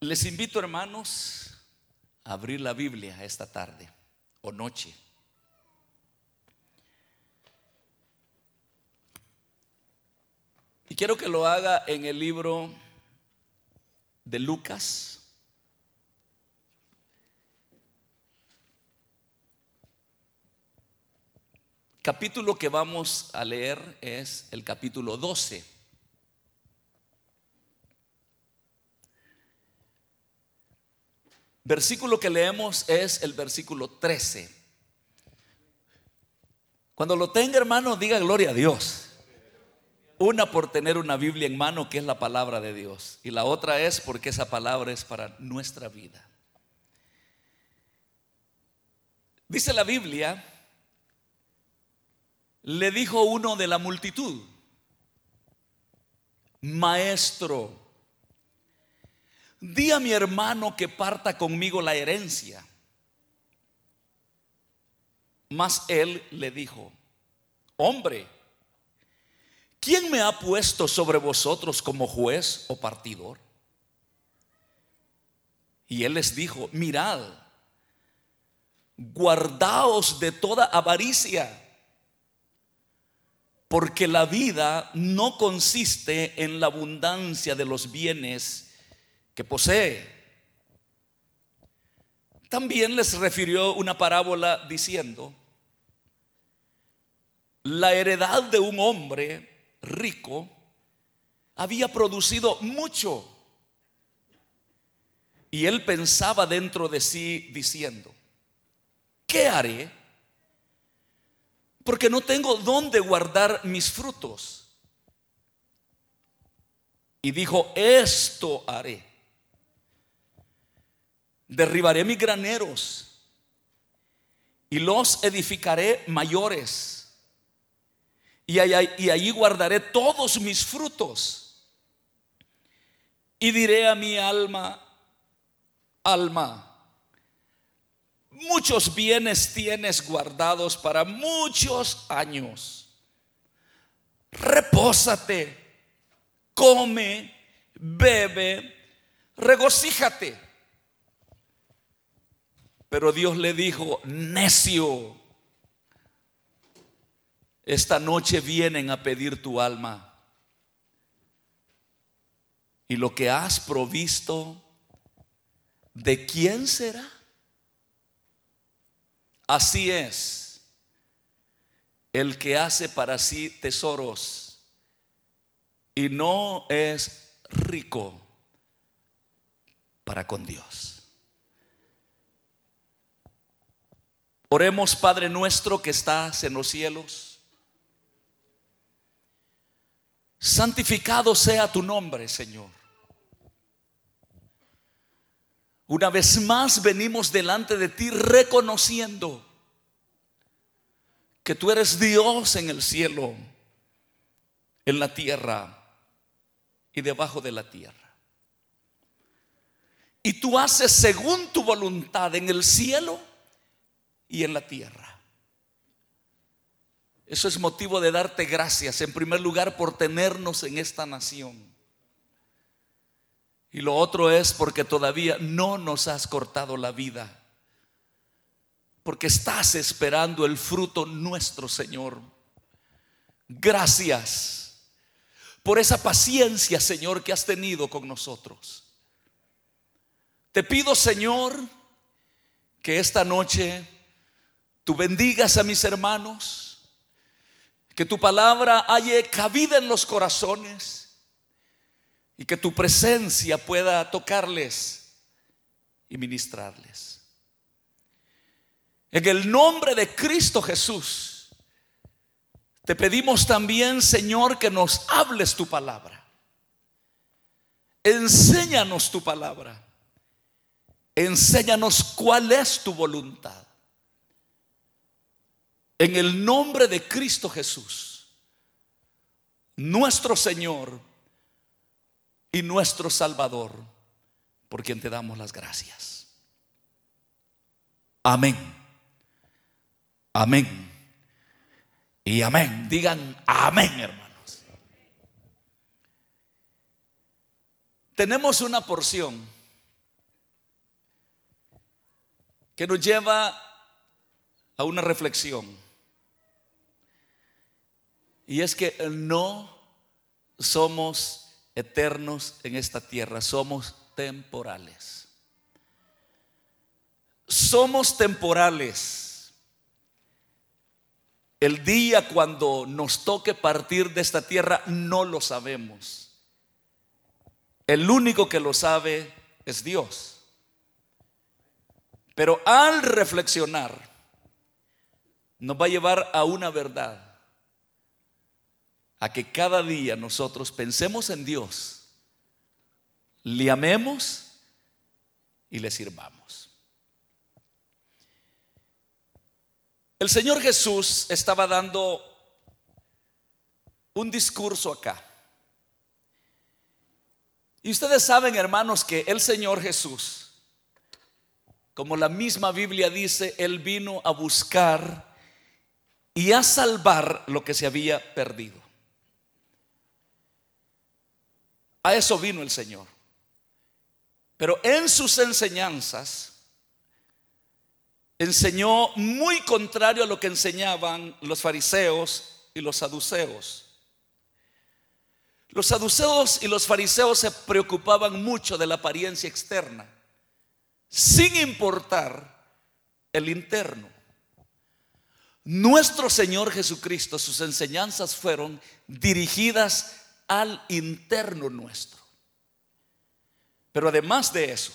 Les invito, hermanos, a abrir la Biblia esta tarde o noche. Y quiero que lo haga en el libro de Lucas. Capítulo que vamos a leer es el capítulo 12. Versículo que leemos es el versículo 13. Cuando lo tenga, hermano, diga gloria a Dios. Una por tener una Biblia en mano, que es la palabra de Dios. Y la otra es porque esa palabra es para nuestra vida. Dice la Biblia, le dijo uno de la multitud, maestro, di a mi hermano que parta conmigo la herencia. Mas él le dijo, hombre, ¿quién me ha puesto sobre vosotros como juez o partidor? Y él les dijo, mirad, guardaos de toda avaricia porque la vida no consiste en la abundancia de los bienes que posee. También les refirió una parábola diciendo, la heredad de un hombre rico había producido mucho. Y él pensaba dentro de sí diciendo, ¿qué haré? porque no tengo dónde guardar mis frutos. Y dijo, esto haré. Derribaré mis graneros y los edificaré mayores. Y allí, guardaré todos mis frutos. Y diré a mi alma, alma, muchos bienes tienes guardados para muchos años. Repósate, come, bebe, regocíjate. Pero Dios le dijo, necio, esta noche vienen a pedir tu alma. Y lo que has provisto, ¿de quién será? Así es el que hace para sí tesoros y no es rico para con Dios. Oremos, Padre nuestro que estás en los cielos. Santificado sea tu nombre, Señor. Una vez más venimos delante de ti reconociendo que tú eres Dios en el cielo, en la tierra y debajo de la tierra. Y tú haces según tu voluntad en el cielo y en la tierra. Eso es motivo de darte gracias, en primer lugar, por tenernos en esta nación. Y lo otro es porque todavía no nos has cortado la vida. Porque estás esperando el fruto nuestro, Señor. Gracias por esa paciencia, Señor, que has tenido con nosotros. Te pido, Señor, que esta noche tú bendigas a mis hermanos, que tu palabra haya cabida en los corazones y que tu presencia pueda tocarles y ministrarles. En el nombre de Cristo Jesús, te pedimos también, Señor, que nos hables tu palabra. Enséñanos tu palabra. Enséñanos cuál es tu voluntad. En el nombre de Cristo Jesús, nuestro Señor, y nuestro Salvador, por quien te damos las gracias. Amén. Amén. Y amén. Digan amén, hermanos. Tenemos una porción que nos lleva a una reflexión. Y es que no somos eternos en esta tierra, somos temporales. Somos temporales. El día cuando nos toque partir de esta tierra no lo sabemos. El único que lo sabe es Dios. Pero al reflexionar, nos va a llevar a una verdad a que cada día nosotros pensemos en Dios, le amemos y le sirvamos. El Señor Jesús estaba dando un discurso acá. Y ustedes saben, hermanos, que el Señor Jesús, como la misma Biblia dice, Él vino a buscar y a salvar lo que se había perdido. A eso vino el Señor. Pero en sus enseñanzas enseñó muy contrario a lo que enseñaban los fariseos y los saduceos. Los saduceos y los fariseos se preocupaban mucho de la apariencia externa, sin importar el interno. Nuestro Señor Jesucristo, sus enseñanzas fueron dirigidas al interno nuestro. Pero además de eso,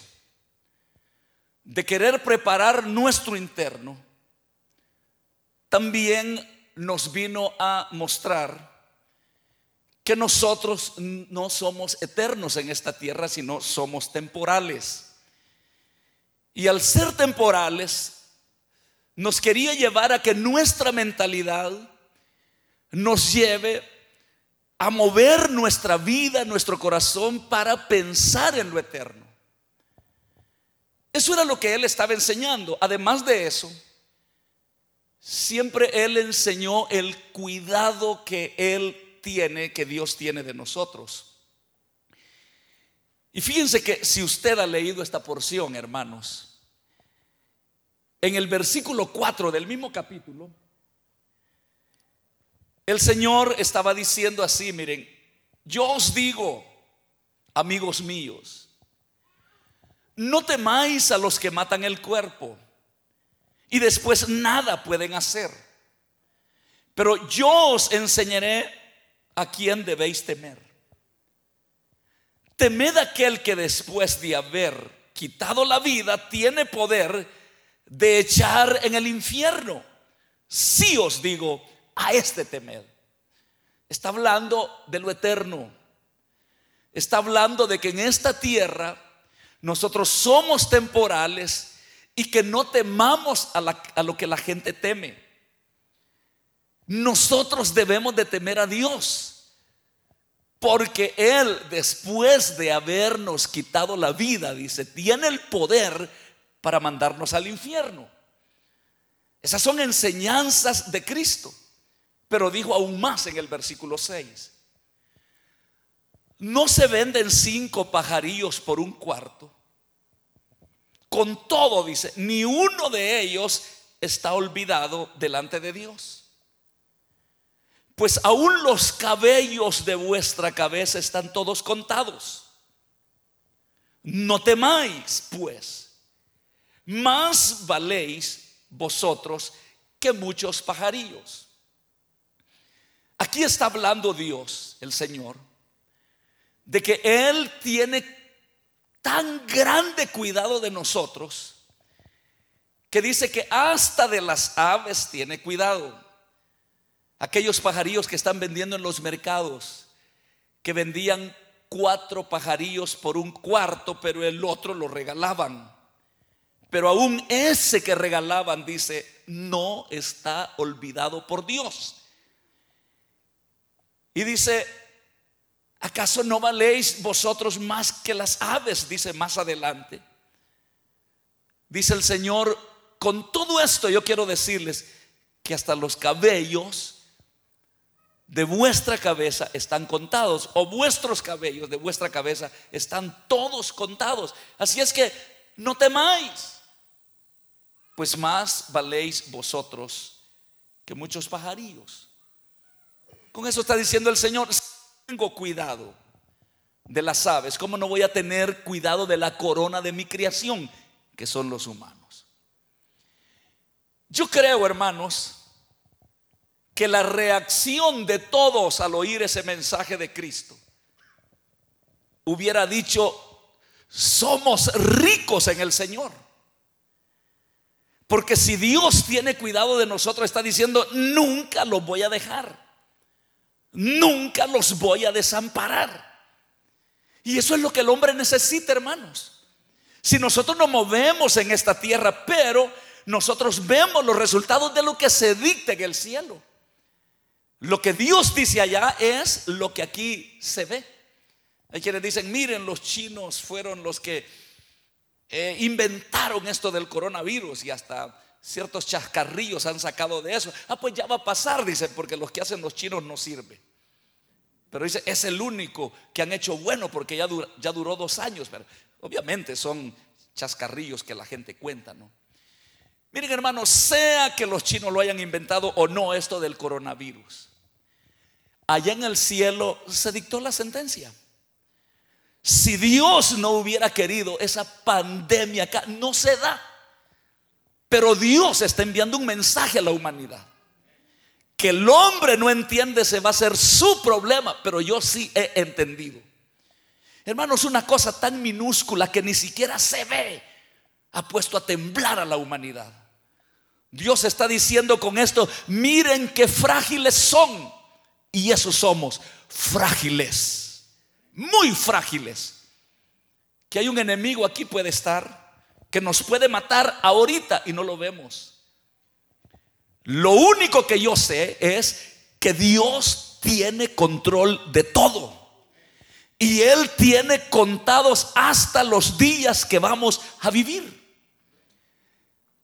de querer preparar nuestro interno, también nos vino a mostrar que nosotros no somos eternos en esta tierra, sino somos temporales. Y al ser temporales, nos quería llevar a que nuestra mentalidad nos lleve a mover nuestra vida, nuestro corazón para pensar en lo eterno. Eso era lo que él estaba enseñando. Además de eso, siempre él enseñó el cuidado que él tiene, que Dios tiene de nosotros. Y fíjense que si usted ha leído esta porción, hermanos, en el versículo 4 del mismo capítulo, el Señor estaba diciendo así, miren, yo os digo, amigos míos, no temáis a los que matan el cuerpo y después nada pueden hacer. Pero yo os enseñaré a quién debéis temer. Temed aquel que después de haber quitado la vida tiene poder de echar en el infierno. Si os digo, a este temer. Está hablando de lo eterno. Está hablando de que en esta tierra nosotros somos temporales y que no temamos a, a lo que la gente teme. Nosotros debemos de temer a Dios. Porque Él, después de habernos quitado la vida, dice, tiene el poder para mandarnos al infierno. Esas son enseñanzas de Cristo. Pero dijo aún más en el versículo 6. No se venden cinco pajarillos por un cuarto. Con todo, dice, ni uno de ellos está olvidado delante de Dios. Pues aún los cabellos de vuestra cabeza están todos contados. No temáis, pues, más valéis vosotros que muchos pajarillos. Aquí está hablando Dios, el Señor, de que Él tiene tan grande cuidado de nosotros que dice que hasta de las aves tiene cuidado. Aquellos pajarillos que están vendiendo en los mercados, que vendían cuatro pajarillos por un cuarto, pero el otro lo regalaban. Pero aún ese que regalaban, dice, no está olvidado por Dios. Y dice, ¿acaso no valéis vosotros más que las aves? Dice más adelante. Dice el Señor, con todo esto yo quiero decirles que hasta los cabellos de vuestra cabeza están contados, o vuestros cabellos de vuestra cabeza están todos contados. Así es que no temáis. pues más valéis vosotros que muchos pajarillos. Con eso está diciendo el Señor, tengo cuidado de las aves, ¿cómo no voy a tener cuidado de la corona de mi creación, que son los humanos? Yo creo, hermanos, que la reacción de todos al oír ese mensaje de Cristo hubiera dicho, somos ricos en el Señor. Porque si Dios tiene cuidado de nosotros, está diciendo, nunca los voy a dejar. Nunca los voy a desamparar. Y eso es lo que el hombre necesita, hermanos. Si nosotros nos movemos en esta tierra, pero nosotros vemos los resultados de lo que se dicta en el cielo. Lo que Dios dice allá es lo que aquí se ve. Hay quienes dicen, miren, los chinos fueron los que eh, inventaron esto del coronavirus y hasta ciertos chascarrillos han sacado de eso. Ah, pues ya va a pasar, dice, porque los que hacen los chinos no sirve. Pero dice, es el único que han hecho bueno porque ya, ya duró dos años. Pero obviamente son chascarrillos que la gente cuenta, ¿no? Miren hermanos, sea que los chinos lo hayan inventado o no esto del coronavirus allá en el cielo se dictó la sentencia. Si Dios no hubiera querido esa pandemia acá, no se da. Pero Dios está enviando un mensaje a la humanidad. Que el hombre no entiende se va a ser su problema, pero yo sí he entendido. Hermanos, una cosa tan minúscula que ni siquiera se ve ha puesto a temblar a la humanidad. Dios está diciendo con esto, miren qué frágiles son. Y eso somos, frágiles, muy frágiles. Que hay un enemigo aquí puede estar, que nos puede matar ahorita y no lo vemos. Lo único que yo sé es que Dios tiene control de todo. Y Él tiene contados hasta los días que vamos a vivir.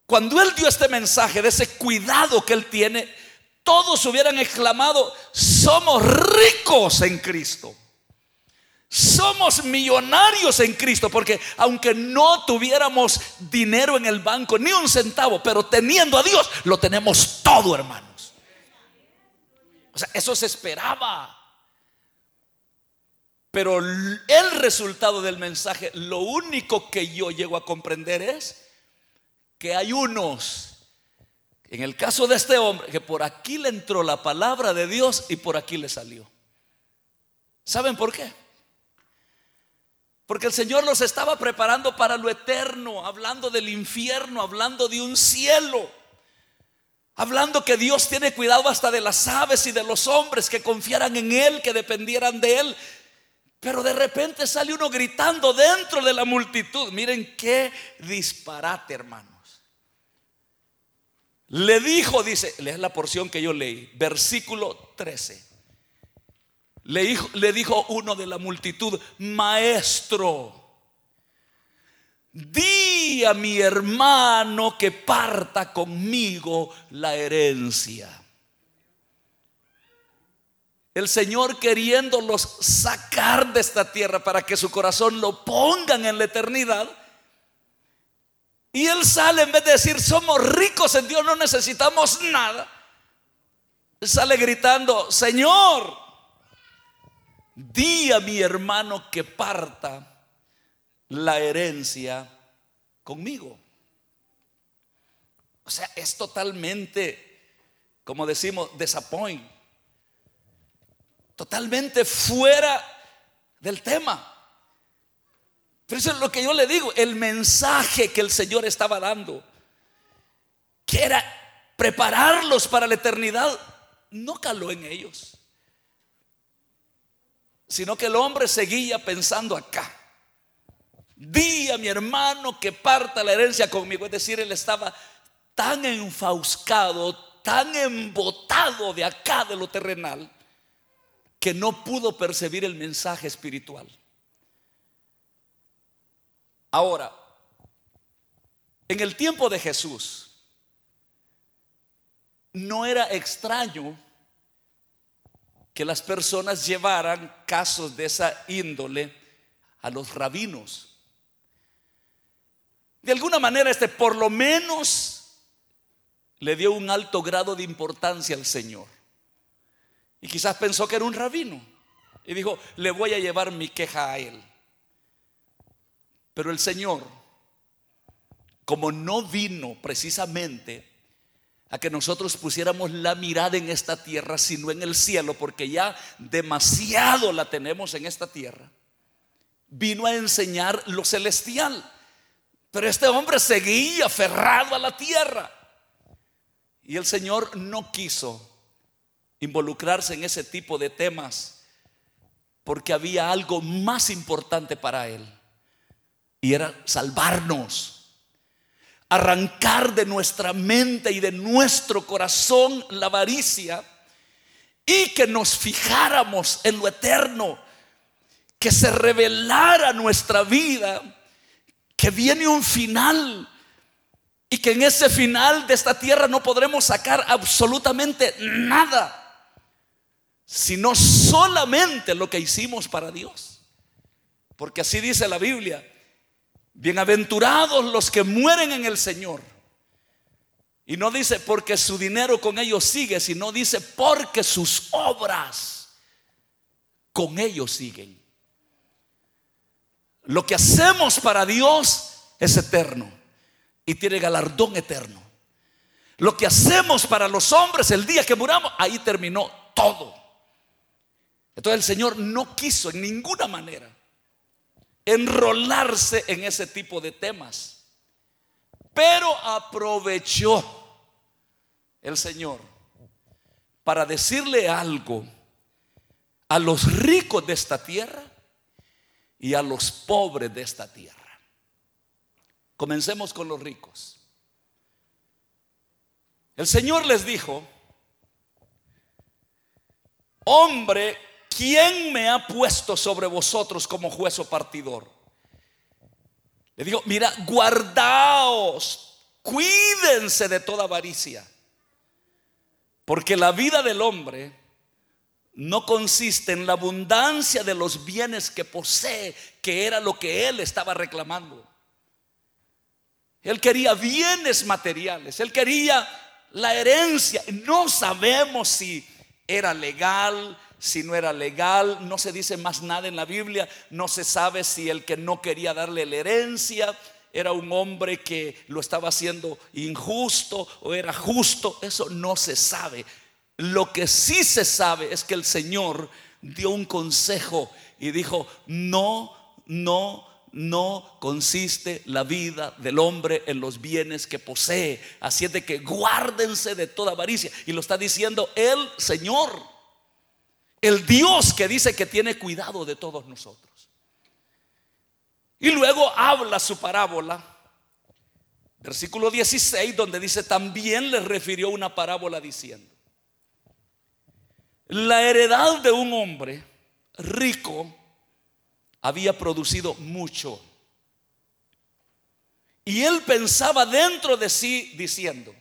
Cuando Él dio este mensaje de ese cuidado que Él tiene, todos hubieran exclamado, somos ricos en Cristo. Somos millonarios en Cristo, porque aunque no tuviéramos dinero en el banco, ni un centavo, pero teniendo a Dios, lo tenemos todo, hermanos. O sea, eso se esperaba. Pero el resultado del mensaje, lo único que yo llego a comprender es que hay unos en el caso de este hombre, que por aquí le entró la palabra de Dios y por aquí le salió. ¿Saben por qué? Porque el Señor los estaba preparando para lo eterno, hablando del infierno, hablando de un cielo, hablando que Dios tiene cuidado hasta de las aves y de los hombres que confiaran en Él, que dependieran de Él. Pero de repente sale uno gritando dentro de la multitud. Miren qué disparate, hermano. Le dijo, dice, lea la porción que yo leí, versículo 13. Le dijo, le dijo uno de la multitud, maestro, di a mi hermano que parta conmigo la herencia. El Señor queriéndolos sacar de esta tierra para que su corazón lo pongan en la eternidad, y él sale en vez de decir, somos ricos en Dios, no necesitamos nada. Sale gritando, Señor, di a mi hermano que parta la herencia conmigo. O sea, es totalmente, como decimos, disappoint. Totalmente fuera del tema. Pero eso es lo que yo le digo, el mensaje que el Señor estaba dando, que era prepararlos para la eternidad, no caló en ellos, sino que el hombre seguía pensando acá. Di a mi hermano que parta la herencia conmigo, es decir, él estaba tan enfauscado, tan embotado de acá de lo terrenal, que no pudo percibir el mensaje espiritual. Ahora, en el tiempo de Jesús, no era extraño que las personas llevaran casos de esa índole a los rabinos. De alguna manera, este, por lo menos le dio un alto grado de importancia al Señor. Y quizás pensó que era un rabino. Y dijo, le voy a llevar mi queja a él. Pero el Señor, como no vino precisamente a que nosotros pusiéramos la mirada en esta tierra, sino en el cielo, porque ya demasiado la tenemos en esta tierra, vino a enseñar lo celestial. Pero este hombre seguía aferrado a la tierra. Y el Señor no quiso involucrarse en ese tipo de temas porque había algo más importante para él. Y era salvarnos, arrancar de nuestra mente y de nuestro corazón la avaricia y que nos fijáramos en lo eterno, que se revelara nuestra vida que viene un final y que en ese final de esta tierra no podremos sacar absolutamente nada, sino solamente lo que hicimos para Dios. Porque así dice la Biblia, bienaventurados los que mueren en el Señor. Y no dice porque su dinero con ellos sigue, sino dice porque sus obras con ellos siguen. Lo que hacemos para Dios es eterno y tiene galardón eterno. Lo que hacemos para los hombres el día que muramos, ahí terminó todo. Entonces el Señor no quiso en ninguna manera enrolarse en ese tipo de temas, pero aprovechó el Señor para decirle algo a los ricos de esta tierra y a los pobres de esta tierra. Comencemos con los ricos. El Señor les dijo, hombre, ¿quién me ha puesto sobre vosotros como juez o partidor? Le digo, mira, guardaos, cuídense de toda avaricia, porque la vida del hombre no consiste en la abundancia de los bienes que posee, que era lo que él estaba reclamando. Él quería bienes materiales, él quería la herencia. No sabemos si era legal, si no era legal, no se dice más nada en la Biblia, no se sabe si el que no quería darle la herencia era un hombre que lo estaba haciendo injusto o era justo, eso no se sabe. Lo que sí se sabe es que el Señor dio un consejo y dijo, no, no, no consiste la vida del hombre en los bienes que posee. Así es de que guárdense de toda avaricia. Y lo está diciendo el Señor, el Dios que dice que tiene cuidado de todos nosotros. Y luego habla su parábola, versículo 16, donde dice, también le refirió una parábola diciendo, la heredad de un hombre rico había producido mucho. Y él pensaba dentro de sí diciendo,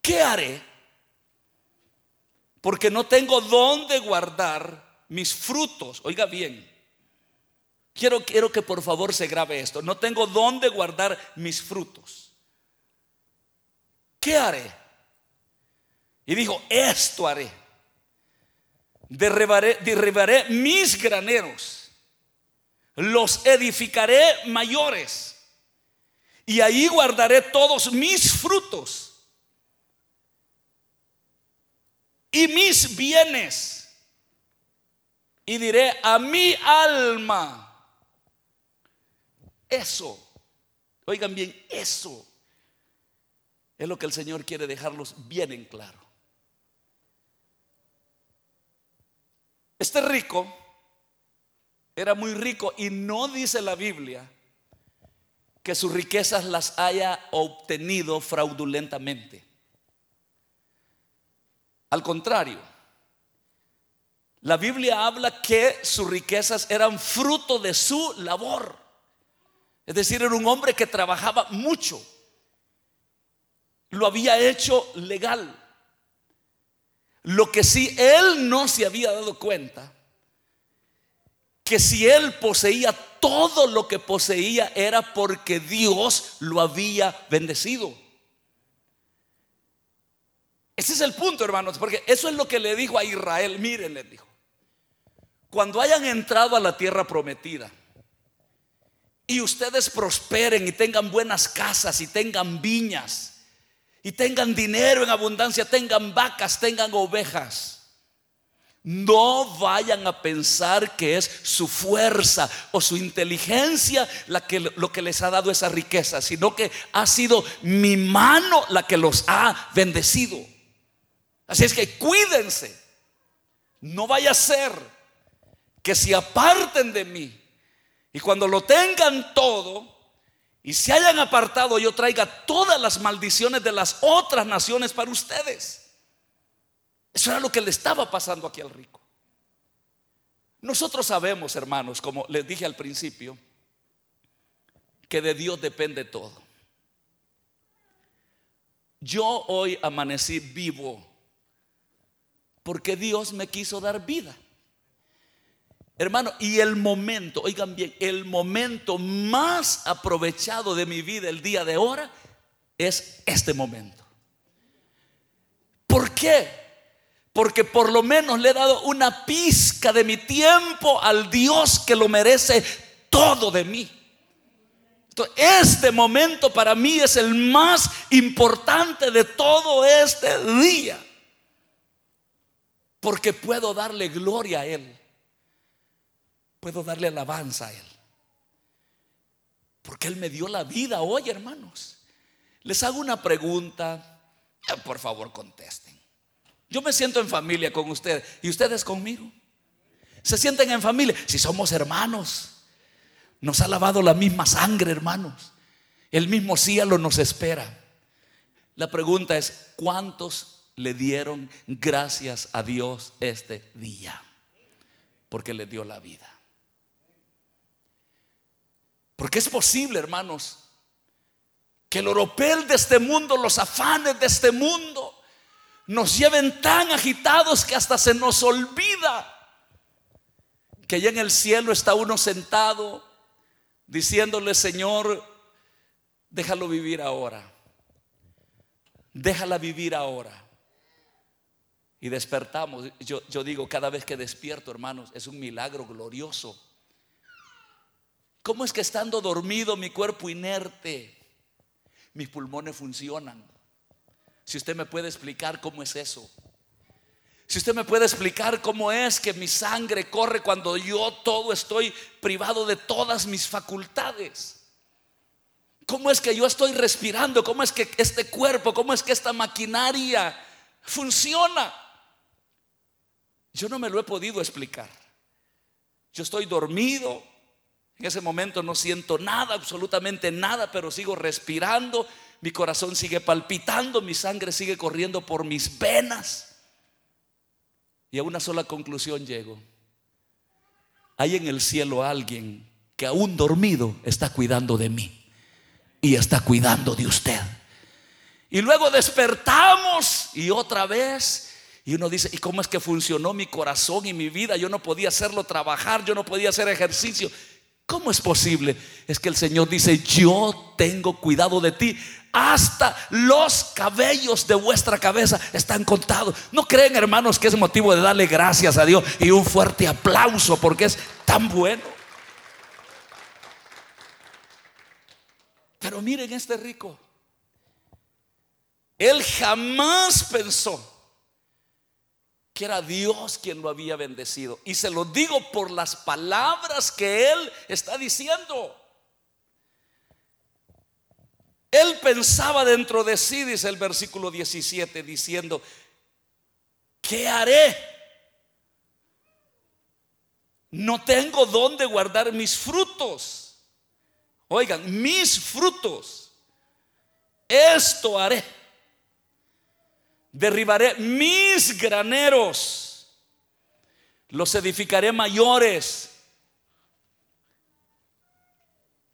¿qué haré? Porque no tengo dónde guardar mis frutos. Oiga bien, quiero, quiero que por favor se grabe esto. No tengo dónde guardar mis frutos. ¿Qué haré? Y dijo, esto haré derribaré, mis graneros, los edificaré mayores, y ahí guardaré todos mis frutos y mis bienes, y diré a mi alma, eso, oigan bien, eso es lo que el Señor quiere dejarlos bien en claro. Este rico era muy rico y no dice la Biblia que sus riquezas las haya obtenido fraudulentamente. Al contrario, la Biblia habla que sus riquezas eran fruto de su labor. Es decir, era un hombre que trabajaba mucho. Lo había hecho legal. Lo que sí él no se había dado cuenta, que si él poseía todo lo que poseía era porque Dios lo había bendecido. Ese es el punto, hermanos, porque eso es lo que le dijo a Israel. Miren, le dijo, cuando hayan entrado a la tierra prometida y ustedes prosperen y tengan buenas casas y tengan viñas y tengan dinero en abundancia, tengan vacas, tengan ovejas. No vayan a pensar que es su fuerza o su inteligencia la que, lo que les ha dado esa riqueza, sino que ha sido mi mano la que los ha bendecido. Así es que cuídense. No vaya a ser que se aparten de mí y cuando lo tengan todo y se hayan apartado yo traiga todas las maldiciones de las otras naciones para ustedes. Eso era lo que le estaba pasando aquí al rico. Nosotros sabemos, hermanos, como les dije al principio, que de Dios depende todo. Yo hoy amanecí vivo porque Dios me quiso dar vida. Hermano, y el momento, oigan bien, el momento más aprovechado de mi vida el día de ahora es este momento. ¿Por qué? Porque por lo menos le he dado una pizca de mi tiempo al Dios que lo merece todo de mí. este momento para mí es el más importante de todo este día. Porque puedo darle gloria a Él. Puedo darle alabanza a Él. Porque Él me dio la vida hoy, hermanos. Les hago una pregunta. Eh, por favor, contesten. Yo me siento en familia con ustedes y ustedes conmigo. Se sienten en familia. Si somos hermanos, nos ha lavado la misma sangre, hermanos. El mismo cielo nos espera. La pregunta es, ¿cuántos le dieron gracias a Dios este día? Porque le dio la vida. Porque es posible, hermanos, que el oropel de este mundo, los afanes de este mundo, nos lleven tan agitados que hasta se nos olvida que allá en el cielo está uno sentado diciéndole, Señor, déjalo vivir ahora. Déjala vivir ahora. Y despertamos. Yo, digo, cada vez que despierto, hermanos, es un milagro glorioso. ¿Cómo es que estando dormido mi cuerpo inerte, mis pulmones funcionan? Si usted me puede explicar cómo es eso. Si usted me puede explicar cómo es que mi sangre corre cuando yo todo estoy privado de todas mis facultades. ¿Cómo es que yo estoy respirando? ¿Cómo es que este cuerpo, cómo es que esta maquinaria funciona? Yo no me lo he podido explicar. Yo estoy dormido. En ese momento no siento nada, absolutamente nada, pero sigo respirando mi corazón sigue palpitando, mi sangre sigue corriendo por mis venas. Y a una sola conclusión llego. Hay en el cielo alguien que aún dormido está cuidando de mí y está cuidando de usted. Y luego despertamos y otra vez y uno dice, ¿y cómo es que funcionó mi corazón y mi vida? Yo no podía hacerlo trabajar, yo no podía hacer ejercicio. ¿Cómo es posible? Es que el Señor dice, yo tengo cuidado de ti. Hasta los cabellos de vuestra cabeza están contados. ¿No creen, hermanos, que es motivo de darle gracias a Dios y un fuerte aplauso porque es tan bueno? Pero miren este rico. Él jamás pensó que era Dios quien lo había bendecido. Y se lo digo por las palabras que él está diciendo. Él pensaba dentro de sí, dice el versículo 17, diciendo, ¿qué haré? No tengo dónde guardar mis frutos. Oigan, mis frutos. Esto haré derribaré mis graneros, los edificaré mayores.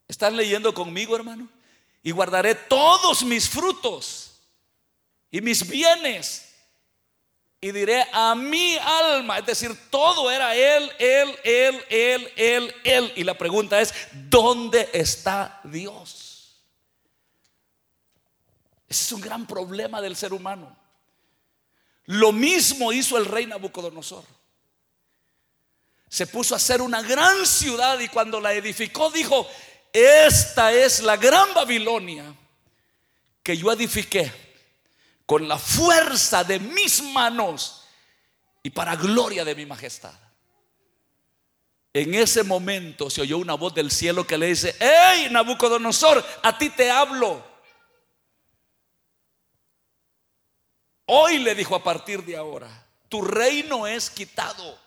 ¿Están leyendo conmigo, hermano? Y guardaré todos mis frutos y mis bienes. Y diré a mi alma, es decir, todo era Él, Él, Él, Él, Él, Él. Y la pregunta es, ¿dónde está Dios? Ese es un gran problema del ser humano. Lo mismo hizo el rey Nabucodonosor. Se puso a hacer una gran ciudad y cuando la edificó dijo, esta es la gran Babilonia que yo edifiqué con la fuerza de mis manos y para gloria de mi majestad. En ese momento se oyó una voz del cielo que le dice, hey Nabucodonosor, a ti te hablo. Hoy le dijo a partir de ahora, tu reino es quitado.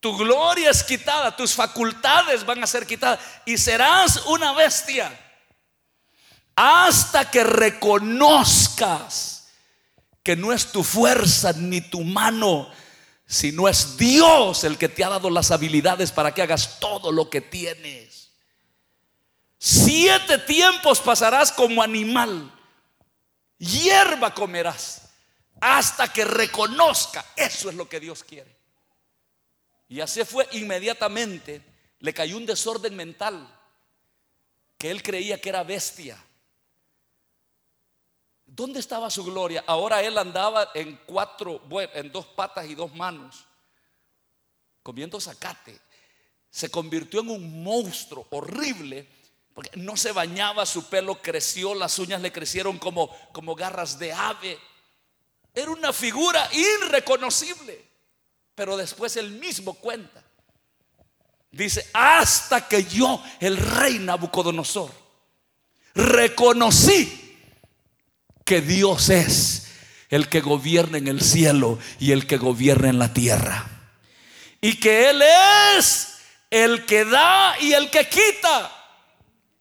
Tu gloria es quitada, tus facultades van a ser quitadas y serás una bestia hasta que reconozcas que no es tu fuerza ni tu mano, si no es Dios el que te ha dado las habilidades para que hagas todo lo que tienes. Siete tiempos pasarás como animal, hierba comerás, hasta que reconozca, eso es lo que Dios quiere. Y así fue inmediatamente, le cayó un desorden mental, que él creía que era bestia. ¿Dónde estaba su gloria? Ahora él andaba en cuatro, en dos patas y dos manos, comiendo zacate. Se convirtió en un monstruo horrible, porque no se bañaba, su pelo creció, las uñas le crecieron como, como garras de ave. Era una figura irreconocible. Pero después él mismo cuenta. Dice, hasta que yo, el rey Nabucodonosor, reconocí que Dios es el que gobierna en el cielo y el que gobierna en la tierra. Y que Él es el que da y el que quita.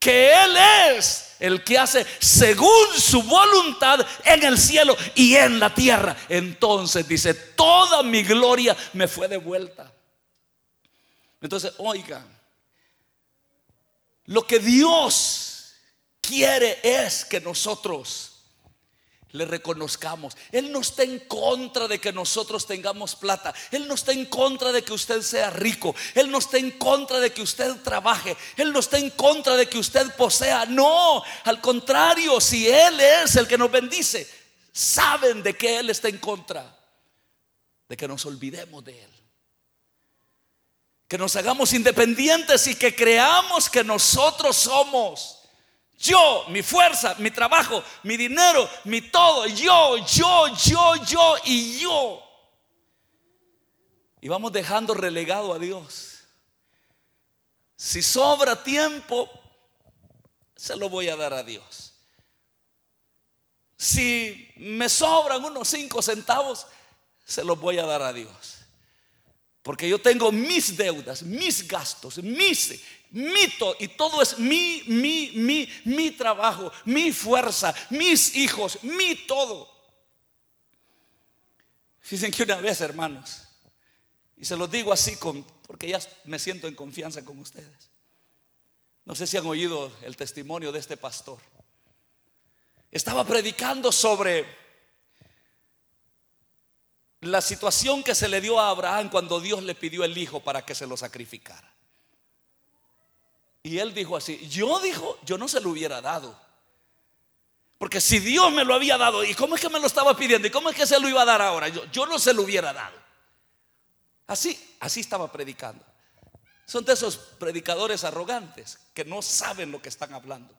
Que Él es el que hace según su voluntad en el cielo y en la tierra. Entonces dice, toda mi gloria me fue devuelta. Entonces, oigan, lo que Dios quiere es que nosotros le reconozcamos. Él no está en contra de que nosotros tengamos plata. Él no está en contra de que usted sea rico. Él no está en contra de que usted trabaje. Él no está en contra de que usted posea. No, al contrario, si Él es el que nos bendice, saben de que Él está en contra. De que nos olvidemos de Él. Que nos hagamos independientes y que creamos que nosotros somos yo, mi fuerza, mi trabajo, mi dinero, mi todo. Yo, yo, yo, yo y yo. Y vamos dejando relegado a Dios. Si sobra tiempo, se lo voy a dar a Dios. Si me sobran unos cinco centavos, se los voy a dar a Dios. Porque yo tengo mis deudas, mis gastos, mis mito y todo es mi, mi, mi, mi trabajo, mi fuerza, mis hijos, mi todo. Dicen que una vez, hermanos, y se los digo así con, porque ya me siento en confianza con ustedes. No sé si han oído el testimonio de este pastor. Estaba predicando sobre la situación que se le dio a Abraham cuando Dios le pidió el hijo para que se lo sacrificara. Y él dijo así, yo dijo, yo no se lo hubiera dado. Porque si Dios me lo había dado, ¿y cómo es que me lo estaba pidiendo? ¿Y cómo es que se lo iba a dar ahora? Yo, yo no se lo hubiera dado. Así, así estaba predicando. Son de esos predicadores arrogantes que no saben lo que están hablando.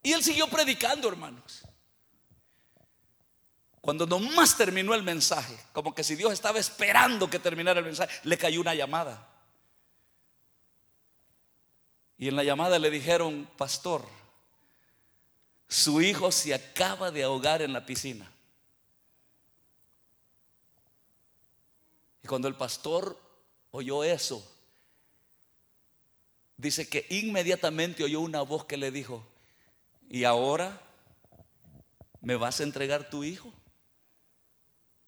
Y él siguió predicando, hermanos. Cuando nomás terminó el mensaje, como que si Dios estaba esperando que terminara el mensaje, le cayó una llamada. Y en la llamada le dijeron, pastor, su hijo se acaba de ahogar en la piscina. Y cuando el pastor oyó eso, dice que inmediatamente oyó una voz que le dijo, ¿y ahora me vas a entregar tu hijo?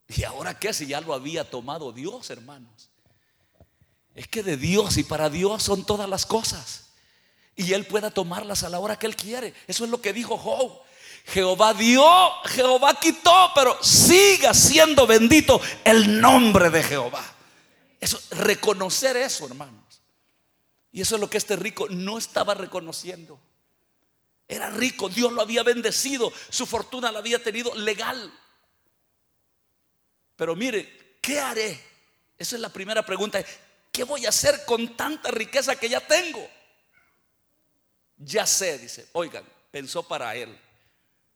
¿Y ahora qué si ya lo había tomado Dios, hermanos? Es que de Dios y para Dios son todas las cosas. Y Él pueda tomarlas a la hora que Él quiere. Eso es lo que dijo Job. Jehová dio, Jehová quitó, pero siga siendo bendito el nombre de Jehová. Eso, reconocer eso, hermanos. Y eso es lo que este rico no estaba reconociendo. Era rico, Dios lo había bendecido, su fortuna la había tenido legal. Pero mire, ¿qué haré? Esa es la primera pregunta. ¿Qué voy a hacer con tanta riqueza que ya tengo? Ya sé, dice, oigan, pensó para él,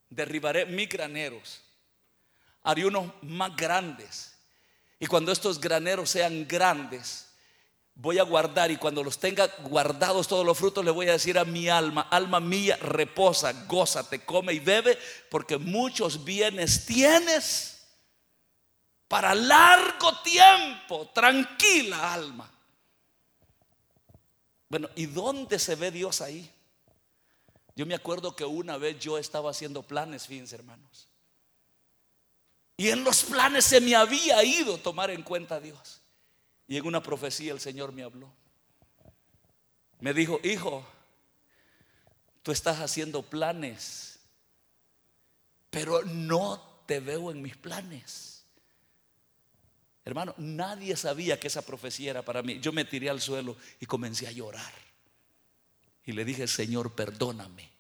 derribaré mis graneros, haré unos más grandes. Y cuando estos graneros sean grandes, voy a guardar y cuando los tenga guardados todos los frutos le voy a decir a mi alma, alma mía, reposa, gózate, come y bebe, porque muchos bienes tienes para largo tiempo, tranquila alma. Bueno, ¿y dónde se ve Dios ahí? Yo me acuerdo que una vez yo estaba haciendo planes, fíjense hermanos. Y en los planes se me había ido tomar en cuenta a Dios. Y en una profecía el Señor me habló. Me dijo, hijo, tú estás haciendo planes, pero no te veo en mis planes. Hermano, nadie sabía que esa profecía era para mí. Yo me tiré al suelo y comencé a llorar. Y le dije, Señor, perdóname.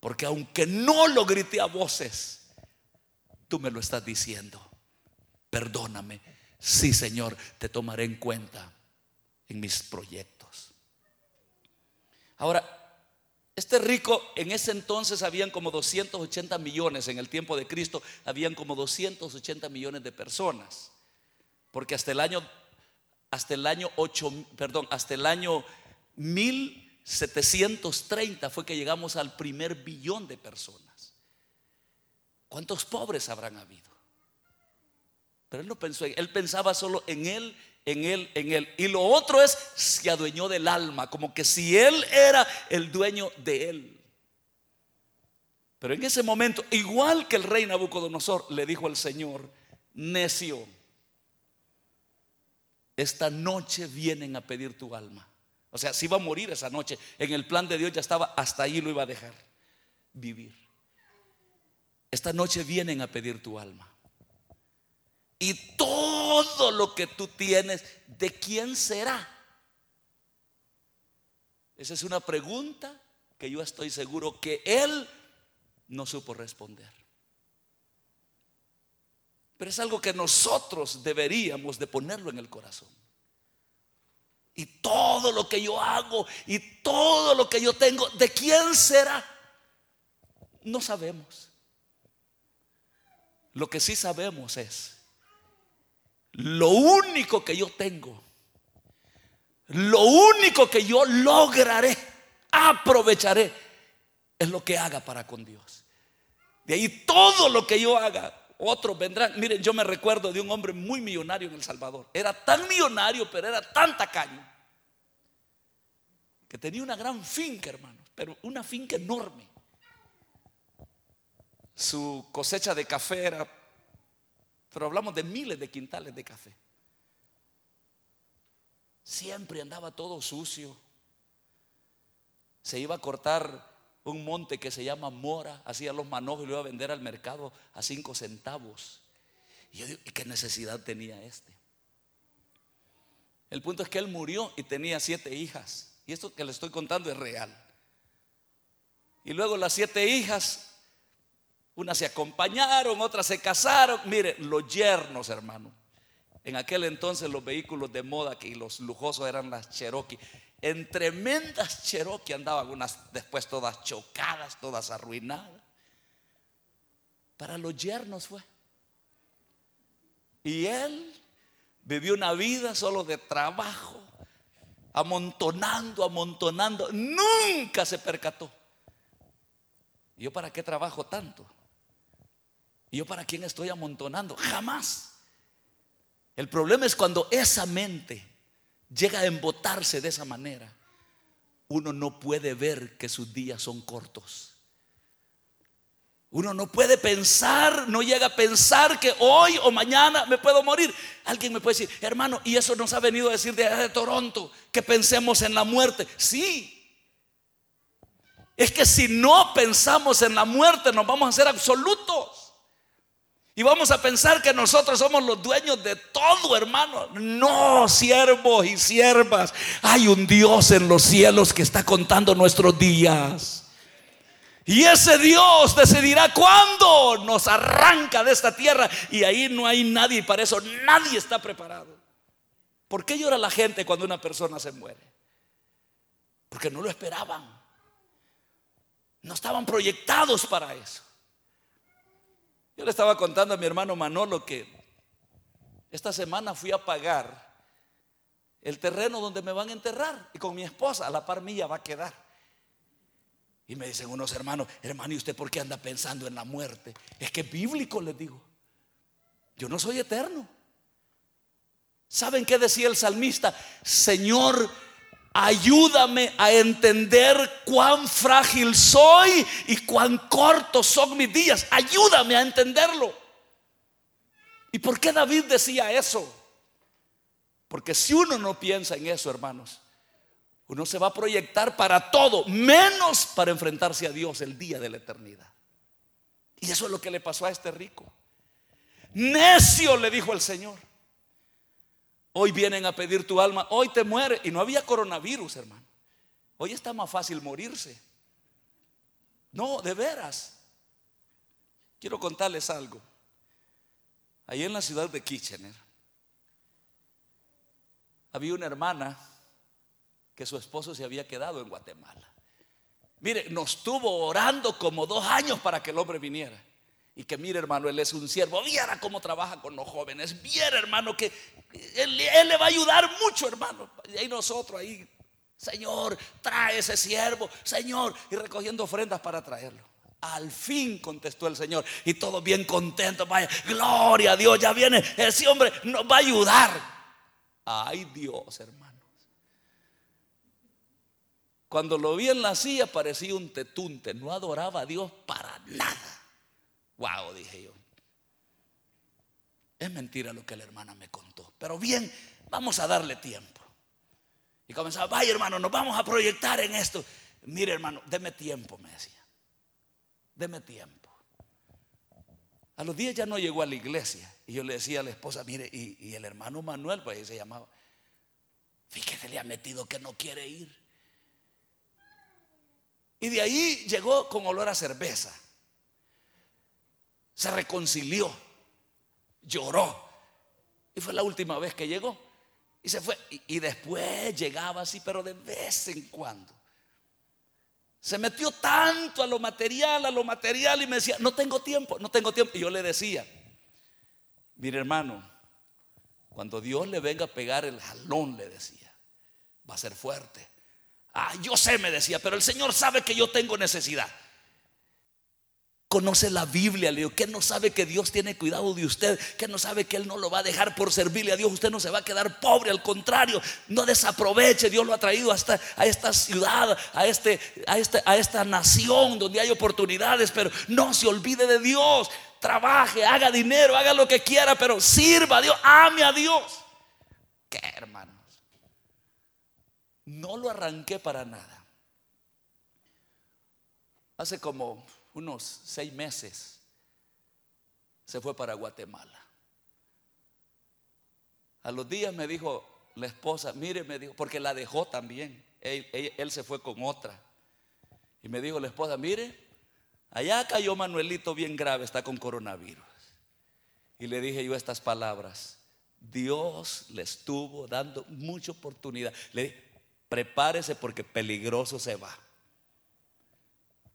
Porque aunque no lo grité a voces, tú me lo estás diciendo. Perdóname sí Señor, te tomaré en cuenta en mis proyectos. Ahora, este rico, en ese entonces habían como 280 millones, en el tiempo de Cristo habían como 280 millones de personas, porque hasta el año, hasta el año 8, perdón, hasta el año 1730 fue que llegamos al primer billón de personas. ¿Cuántos pobres habrán habido? Pero él no pensó en él, pensaba solo en él, en él, en él. Y lo otro es, se adueñó del alma, como que si él era el dueño de él. Pero en ese momento, igual que el rey Nabucodonosor, le dijo al Señor, necio, esta noche vienen a pedir tu alma. O sea, si iba a morir esa noche, en el plan de Dios ya estaba, hasta ahí lo iba a dejar vivir. Esta noche vienen a pedir tu alma. Y todo lo que tú tienes, ¿de quién será? Esa es una pregunta que yo estoy seguro que él no supo responder. Pero es algo que nosotros deberíamos de ponerlo en el corazón. Y todo lo que yo hago y todo lo que yo tengo, ¿de quién será? No sabemos. Lo que sí sabemos es lo único que yo tengo, lo único que yo lograré, aprovecharé, es lo que haga para con Dios. De ahí todo lo que yo haga, otros vendrán. Miren, yo me recuerdo de un hombre muy millonario en El Salvador. Era tan millonario, pero era tan tacaño, que tenía una gran finca, hermanos, pero una finca enorme. Su cosecha de café era pero hablamos de miles de quintales de café. Siempre andaba todo sucio. Se iba a cortar un monte que se llama Mora, hacía los manojos y lo iba a vender al mercado a cinco centavos. Y yo digo, ¿y qué necesidad tenía este? El punto es que él murió y tenía siete hijas. Y esto que le estoy contando es real. Y luego las siete hijas unas se acompañaron, otras se casaron. Mire, los yernos, hermano. En aquel entonces los vehículos de moda que los lujosos eran las Cherokee. En tremendas Cherokee andaban unas después todas chocadas, todas arruinadas. Para los yernos fue. Y él vivió una vida solo de trabajo, amontonando, amontonando. Nunca se percató. ¿Yo para qué trabajo tanto? ¿Y yo para quién estoy amontonando? Jamás. El problema es cuando esa mente llega a embotarse de esa manera, uno no puede ver que sus días son cortos. Uno no puede pensar, no llega a pensar que hoy o mañana me puedo morir. Alguien me puede decir, hermano, y eso nos ha venido a decir de, Toronto, que pensemos en la muerte. Sí. Es que si no pensamos en la muerte, nos vamos a hacer absolutos. Y vamos a pensar que nosotros somos los dueños de todo, hermano. No, siervos y siervas. Hay un Dios en los cielos que está contando nuestros días. Y ese Dios decidirá cuándo nos arranca de esta tierra. Y ahí no hay nadie. Y para eso nadie está preparado. ¿Por qué llora la gente cuando una persona se muere? Porque no lo esperaban. No estaban proyectados para eso. Yo le estaba contando a mi hermano Manolo que esta semana fui a pagar el terreno donde me van a enterrar y con mi esposa a la par mía va a quedar. Y me dicen unos hermanos, hermano, ¿y usted por qué anda pensando en la muerte? Es que es bíblico, les digo. Yo no soy eterno. ¿Saben qué decía el salmista? Señor, Ayúdame a entender cuán frágil soy y cuán cortos son mis días. Ayúdame a entenderlo. ¿Y por qué David decía eso? Porque si uno no piensa en eso, hermanos, uno se va a proyectar para todo, menos para enfrentarse a Dios el día de la eternidad. Y eso es lo que le pasó a este rico. Necio le dijo el Señor. Hoy vienen a pedir tu alma, hoy te muere. Y no había coronavirus, hermano. Hoy está más fácil morirse. No, de veras. Quiero contarles algo. Ahí en la ciudad de Kitchener había una hermana que su esposo se había quedado en Guatemala. Mire, nos estuvo orando como dos años para que el hombre viniera. Y que mire, hermano, él es un siervo. Viera cómo trabaja con los jóvenes. Viera, hermano, que él, le va a ayudar mucho, hermano. Y nosotros, ahí, Señor, trae ese siervo, Señor. Y recogiendo ofrendas para traerlo. Al fin contestó el Señor. Y todo bien contento. Vaya, gloria a Dios, ya viene. Ese hombre nos va a ayudar. Ay, Dios, hermanos. Cuando lo vi en la silla parecía un tetunte. No adoraba a Dios para nada. Wow, dije yo. Es mentira lo que la hermana me contó. Pero bien, vamos a darle tiempo. Y comenzaba, vaya hermano, nos vamos a proyectar en esto. Mire hermano, deme tiempo, me decía. Deme tiempo. A los días ya no llegó a la iglesia. Y yo le decía a la esposa, mire, y, el hermano Manuel, pues ahí se llamaba. Fíjese, le ha metido que no quiere ir. Y de ahí llegó con olor a cerveza se reconcilió, lloró. Y fue la última vez que llegó. Y se fue. Y, después llegaba así, pero de vez en cuando. Se metió tanto a lo material, a lo material, y me decía, no tengo tiempo, no tengo tiempo. Y yo le decía, mire hermano, cuando Dios le venga a pegar el jalón, le decía, va a ser fuerte. Ah, yo sé, me decía, pero el Señor sabe que yo tengo necesidad conoce la Biblia, le digo, que no sabe que Dios tiene cuidado de usted, que no sabe que Él no lo va a dejar por servirle a Dios, usted no se va a quedar pobre, al contrario, no desaproveche, Dios lo ha traído hasta a esta ciudad, a, este, a, este, a esta nación donde hay oportunidades, pero no se olvide de Dios, trabaje, haga dinero, haga lo que quiera, pero sirva a Dios, ame a Dios. ¿Qué hermanos? No lo arranqué para nada. Hace como unos seis meses, se fue para Guatemala. A los días me dijo la esposa, mire, me dijo, porque la dejó también. Él, se fue con otra. Y me dijo la esposa, mire, allá cayó Manuelito bien grave, está con coronavirus. Y le dije yo estas palabras, Dios le estuvo dando mucha oportunidad. Le dije, prepárese porque peligroso se va.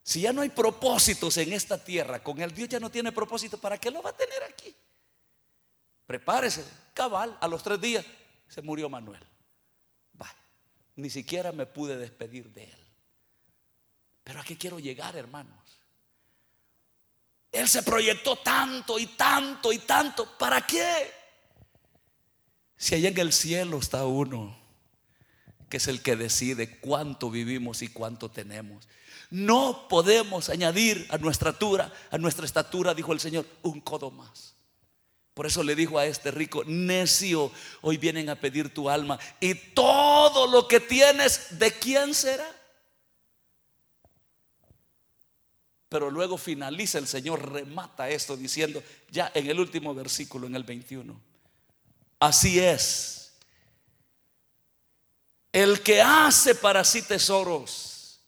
Si ya no hay propósitos en esta tierra, con el Dios ya no tiene propósito, ¿para qué lo va a tener aquí? Prepárese, cabal, a los tres días se murió Manuel. ni siquiera me pude despedir de él. Pero a qué quiero llegar, hermanos. Él se proyectó tanto y tanto y tanto. ¿Para qué? Si allá en el cielo está uno, que es el que decide cuánto vivimos y cuánto tenemos. No podemos añadir a nuestra estatura, a nuestra estatura, dijo el Señor, un codo más. Por eso le dijo a este rico, necio, hoy vienen a pedir tu alma y todo lo que tienes, ¿de quién será? Pero luego finaliza el Señor, remata esto diciendo, ya en el último versículo, en el 21. Así es. El que hace para sí tesoros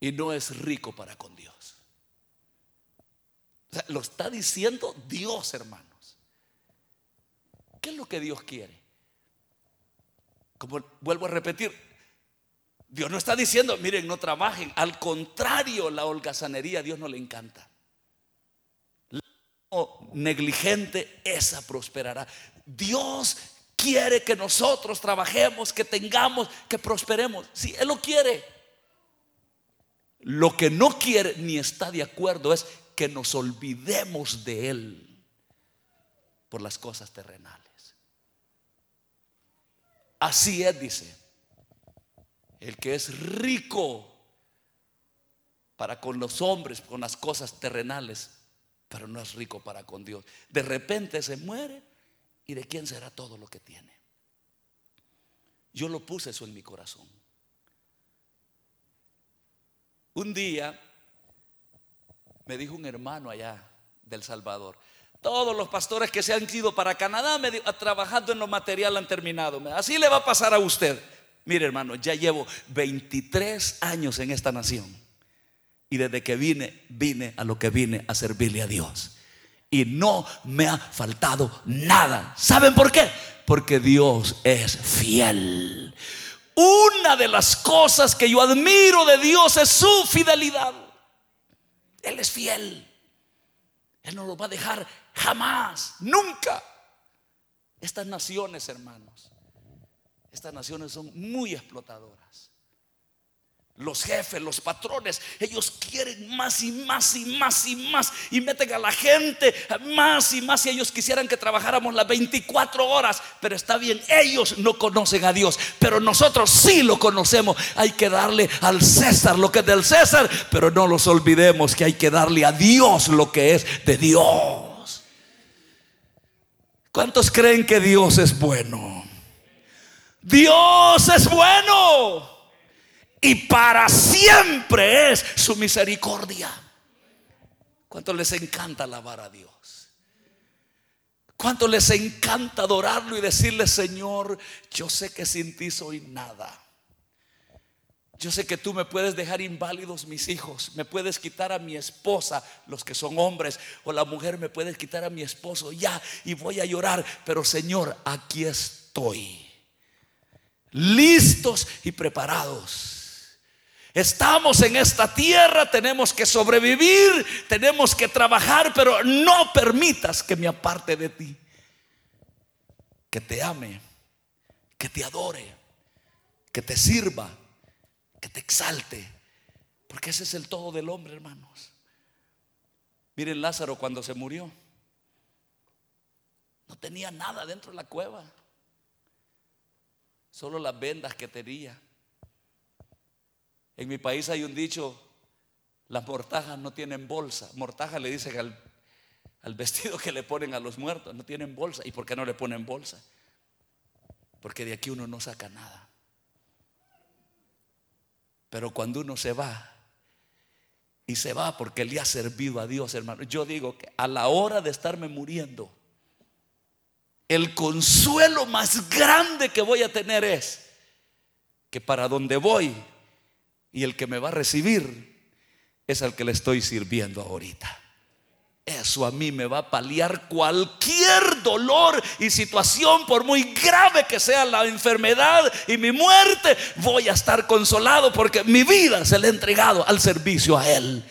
y no es rico para con Dios. lo está diciendo Dios, hermanos. ¿Qué es lo que Dios quiere? Como vuelvo a repetir, Dios no está diciendo, miren, no trabajen. Al contrario, la holgazanería a Dios no le encanta. La negligente, esa prosperará. Dios quiere que nosotros trabajemos, que tengamos, que prosperemos. Si Él lo quiere. Lo que no quiere ni está de acuerdo es que nos olvidemos de Él por las cosas terrenales. Así es, dice. El que es rico para con los hombres, con las cosas terrenales, pero no es rico para con Dios. De repente se muere y de quién será todo lo que tiene. Yo lo puse eso en mi corazón. Un día me dijo un hermano allá del Salvador, todos los pastores que se han ido para Canadá trabajando en lo material han terminado. Así le va a pasar a usted. Mire hermano, ya llevo 23 años en esta nación. Y desde que vine, vine a lo que vine a servirle a Dios. Y no me ha faltado nada. ¿Saben por qué? Porque Dios es fiel. Una de las cosas que yo admiro de Dios es su fidelidad. Él es fiel. Él no lo va a dejar jamás, nunca. Estas naciones, hermanos, estas naciones son muy explotadoras. Los jefes, los patrones, ellos quieren más y más y más y más y meten a la gente más y más y ellos quisieran que trabajáramos las 24 horas, pero está bien, ellos no conocen a Dios, pero nosotros sí lo conocemos. Hay que darle al César lo que es del César, pero no los olvidemos que hay que darle a Dios lo que es de Dios. ¿Cuántos creen que Dios es bueno? Dios es bueno y para siempre es su misericordia. ¿Cuánto les encanta alabar a Dios? ¿Cuánto les encanta adorarlo y decirle, Señor, yo sé que sin ti soy nada? Yo sé que tú me puedes dejar inválidos mis hijos, me puedes quitar a mi esposa, los que son hombres, o la mujer me puede quitar a mi esposo, ya, y voy a llorar, pero Señor, aquí estoy listos y preparados. Estamos en esta tierra, tenemos que sobrevivir, tenemos que trabajar, pero no permitas que me aparte de ti. Que te ame, que te adore, que te sirva, que te exalte. Porque ese es el todo del hombre, hermanos. Miren Lázaro cuando se murió. No tenía nada dentro de la cueva solo las vendas que tenía. En mi país hay un dicho, las mortajas no tienen bolsa. Mortaja le dicen al, al vestido que le ponen a los muertos, no tienen bolsa. ¿Y por qué no le ponen bolsa? Porque de aquí uno no saca nada. Pero cuando uno se va, y se va porque le ha servido a Dios, hermano, yo digo que a la hora de estarme muriendo, el consuelo más grande que voy a tener es que para donde voy y el que me va a recibir es al que le estoy sirviendo ahorita. Eso a mí me va a paliar cualquier dolor y situación, por muy grave que sea la enfermedad y mi muerte, voy a estar consolado porque mi vida se le ha entregado al servicio a Él.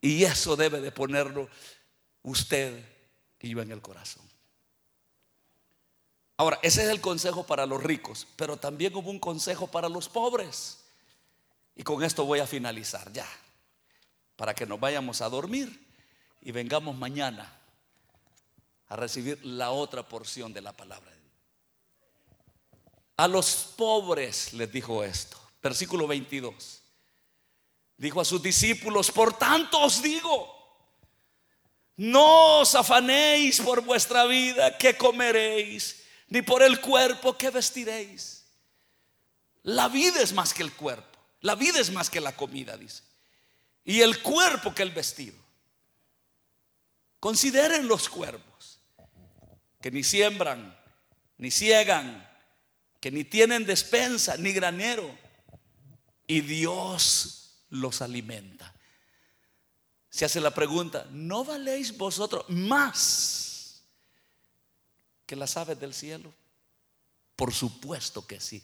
Y eso debe de ponerlo usted y yo en el corazón. Ahora, ese es el consejo para los ricos, pero también hubo un consejo para los pobres. Y con esto voy a finalizar ya, para que nos vayamos a dormir y vengamos mañana a recibir la otra porción de la palabra. A los pobres les dijo esto, versículo 22. Dijo a sus discípulos, por tanto os digo, no os afanéis por vuestra vida, que comeréis ni por el cuerpo que vestiréis. La vida es más que el cuerpo, la vida es más que la comida, dice. y el cuerpo que el vestido. Consideren los cuervos, que ni siembran, ni ciegan, que ni tienen despensa, ni granero, y Dios los alimenta. Se hace la pregunta, ¿no valéis vosotros más que las aves del cielo? Por supuesto que sí.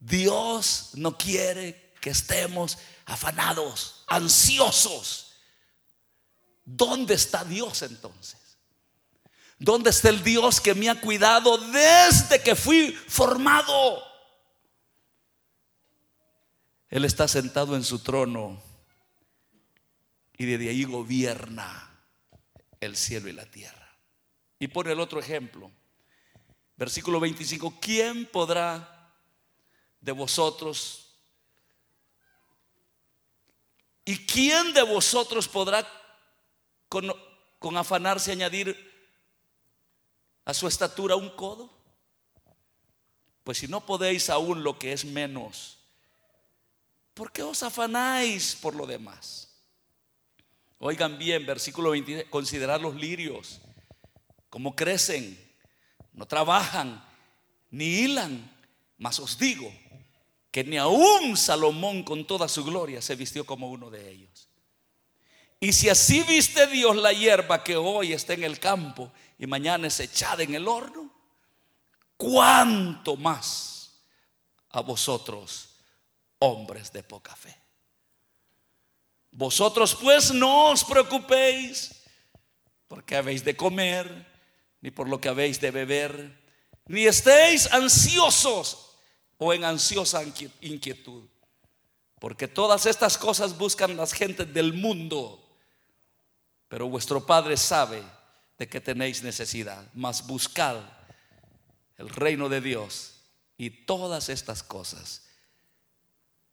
Dios no quiere que estemos afanados, ansiosos. ¿Dónde está Dios entonces? ¿Dónde está el Dios que me ha cuidado desde que fui formado? Él está sentado en su trono y desde ahí gobierna el cielo y la tierra. Y pone el otro ejemplo. Versículo 25, ¿quién podrá de vosotros y quién de vosotros podrá con, con afanarse añadir a su estatura un codo? Pues si no podéis aún lo que es menos, ¿por qué os afanáis por lo demás? Oigan bien, versículo 23, considerad los lirios, cómo crecen, no trabajan, ni hilan, mas os digo que ni aún Salomón con toda su gloria se vistió como uno de ellos. Y si así viste Dios la hierba que hoy está en el campo y mañana es echada en el horno, ¿cuánto más a vosotros, hombres de poca fe? Vosotros pues no os preocupéis porque habéis de comer, ni por lo que habéis de beber, ni estéis ansiosos o en ansiosa inquietud. Porque todas estas cosas buscan las gentes del mundo, pero vuestro Padre sabe de que tenéis necesidad. Mas buscad el reino de Dios y todas estas cosas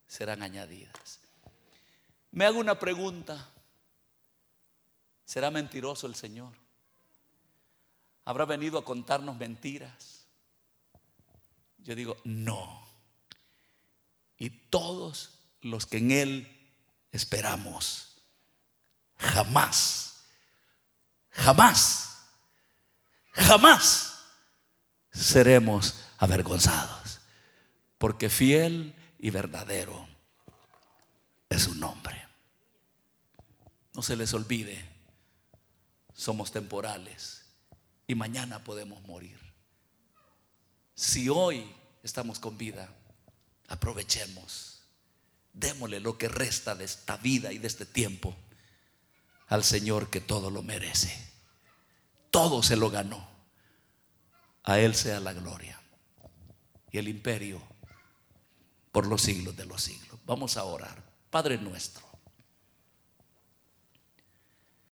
serán añadidas. Me hago una pregunta. ¿Será mentiroso el Señor? ¿Habrá venido a contarnos mentiras? Yo digo, no. Y todos los que en Él esperamos, jamás, jamás, jamás seremos avergonzados. Porque fiel y verdadero es su nombre. No se les olvide, somos temporales y mañana podemos morir. Si hoy estamos con vida, aprovechemos, démosle lo que resta de esta vida y de este tiempo al Señor que todo lo merece. Todo se lo ganó. A Él sea la gloria y el imperio por los siglos de los siglos. Vamos a orar. Padre nuestro